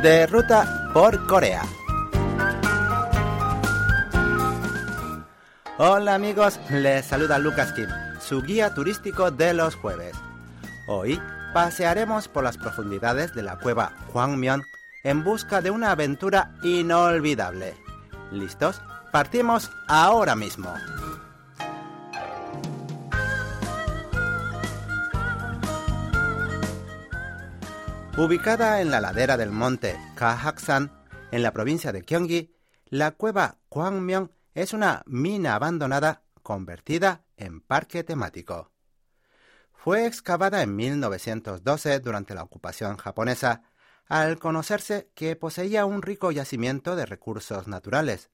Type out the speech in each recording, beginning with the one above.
de ruta por Corea. Hola amigos, les saluda Lucas Kim, su guía turístico de los jueves. Hoy pasearemos por las profundidades de la cueva Hwangmyeon en busca de una aventura inolvidable. ¿Listos? Partimos ahora mismo. Ubicada en la ladera del monte Kahaksan, en la provincia de Gyeonggi, la cueva Kwangmyeong es una mina abandonada convertida en parque temático. Fue excavada en 1912 durante la ocupación japonesa, al conocerse que poseía un rico yacimiento de recursos naturales.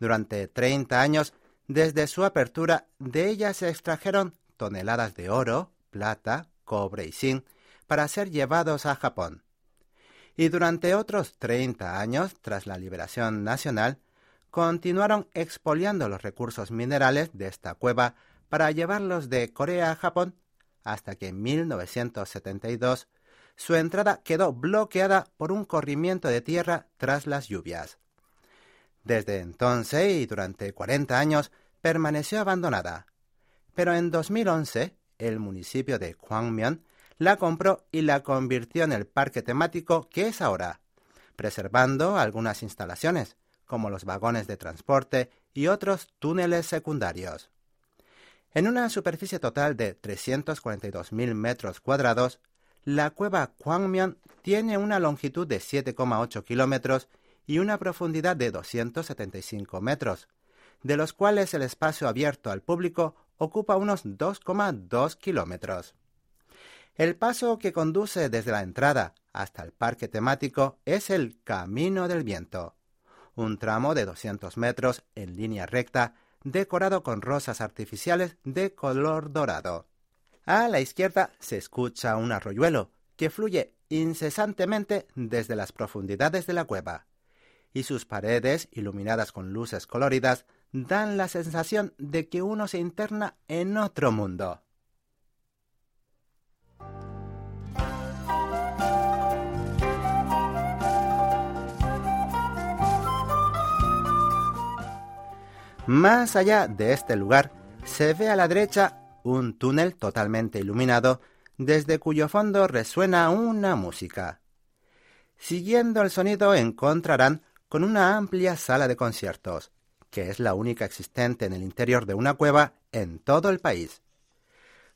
Durante 30 años, desde su apertura, de ella se extrajeron toneladas de oro, plata, cobre y zinc para ser llevados a Japón. Y durante otros 30 años, tras la liberación nacional, continuaron expoliando los recursos minerales de esta cueva para llevarlos de Corea a Japón hasta que en 1972 su entrada quedó bloqueada por un corrimiento de tierra tras las lluvias. Desde entonces y durante 40 años permaneció abandonada. Pero en 2011 el municipio de Kwangmyeon la compró y la convirtió en el parque temático que es ahora, preservando algunas instalaciones, como los vagones de transporte y otros túneles secundarios. En una superficie total de 342.000 metros cuadrados, la cueva Kwangmyeon tiene una longitud de 7,8 kilómetros y una profundidad de 275 metros, de los cuales el espacio abierto al público ocupa unos 2,2 kilómetros. El paso que conduce desde la entrada hasta el parque temático es el Camino del Viento, un tramo de 200 metros en línea recta decorado con rosas artificiales de color dorado. A la izquierda se escucha un arroyuelo que fluye incesantemente desde las profundidades de la cueva, y sus paredes, iluminadas con luces coloridas, dan la sensación de que uno se interna en otro mundo. Más allá de este lugar se ve a la derecha un túnel totalmente iluminado desde cuyo fondo resuena una música. Siguiendo el sonido encontrarán con una amplia sala de conciertos, que es la única existente en el interior de una cueva en todo el país.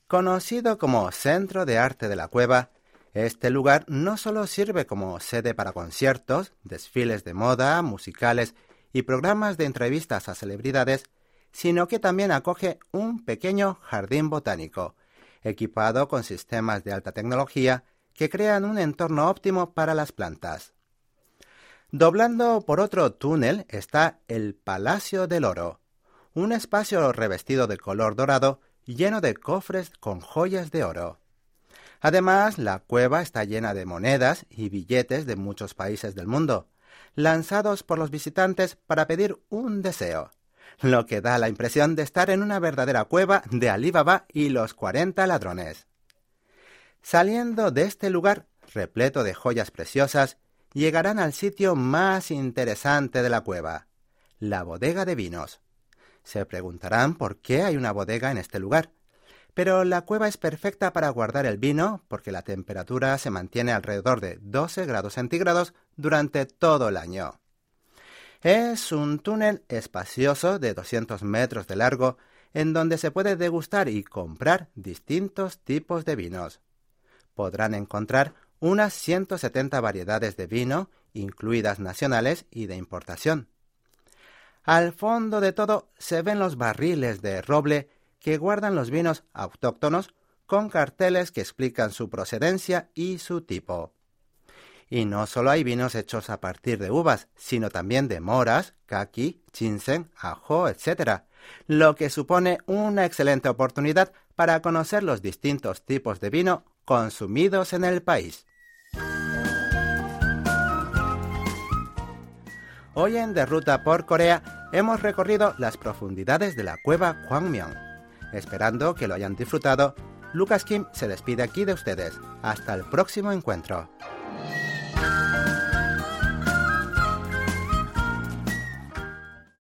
Conocido como Centro de Arte de la Cueva, este lugar no solo sirve como sede para conciertos, desfiles de moda, musicales y programas de entrevistas a celebridades, sino que también acoge un pequeño jardín botánico, equipado con sistemas de alta tecnología que crean un entorno óptimo para las plantas. Doblando por otro túnel está el Palacio del Oro, un espacio revestido de color dorado lleno de cofres con joyas de oro. Además, la cueva está llena de monedas y billetes de muchos países del mundo, lanzados por los visitantes para pedir un deseo, lo que da la impresión de estar en una verdadera cueva de Alibaba y los 40 ladrones. Saliendo de este lugar, repleto de joyas preciosas, llegarán al sitio más interesante de la cueva, la bodega de vinos. Se preguntarán por qué hay una bodega en este lugar. Pero la cueva es perfecta para guardar el vino porque la temperatura se mantiene alrededor de 12 grados centígrados durante todo el año. Es un túnel espacioso de 200 metros de largo en donde se puede degustar y comprar distintos tipos de vinos. Podrán encontrar unas 170 variedades de vino, incluidas nacionales y de importación. Al fondo de todo se ven los barriles de roble que guardan los vinos autóctonos con carteles que explican su procedencia y su tipo. Y no solo hay vinos hechos a partir de uvas, sino también de moras, kaki, ginseng, ajo, etc., lo que supone una excelente oportunidad para conocer los distintos tipos de vino consumidos en el país. Hoy en De Ruta por Corea hemos recorrido las profundidades de la cueva Hwangmyeong. Esperando que lo hayan disfrutado, Lucas Kim se despide aquí de ustedes. Hasta el próximo encuentro.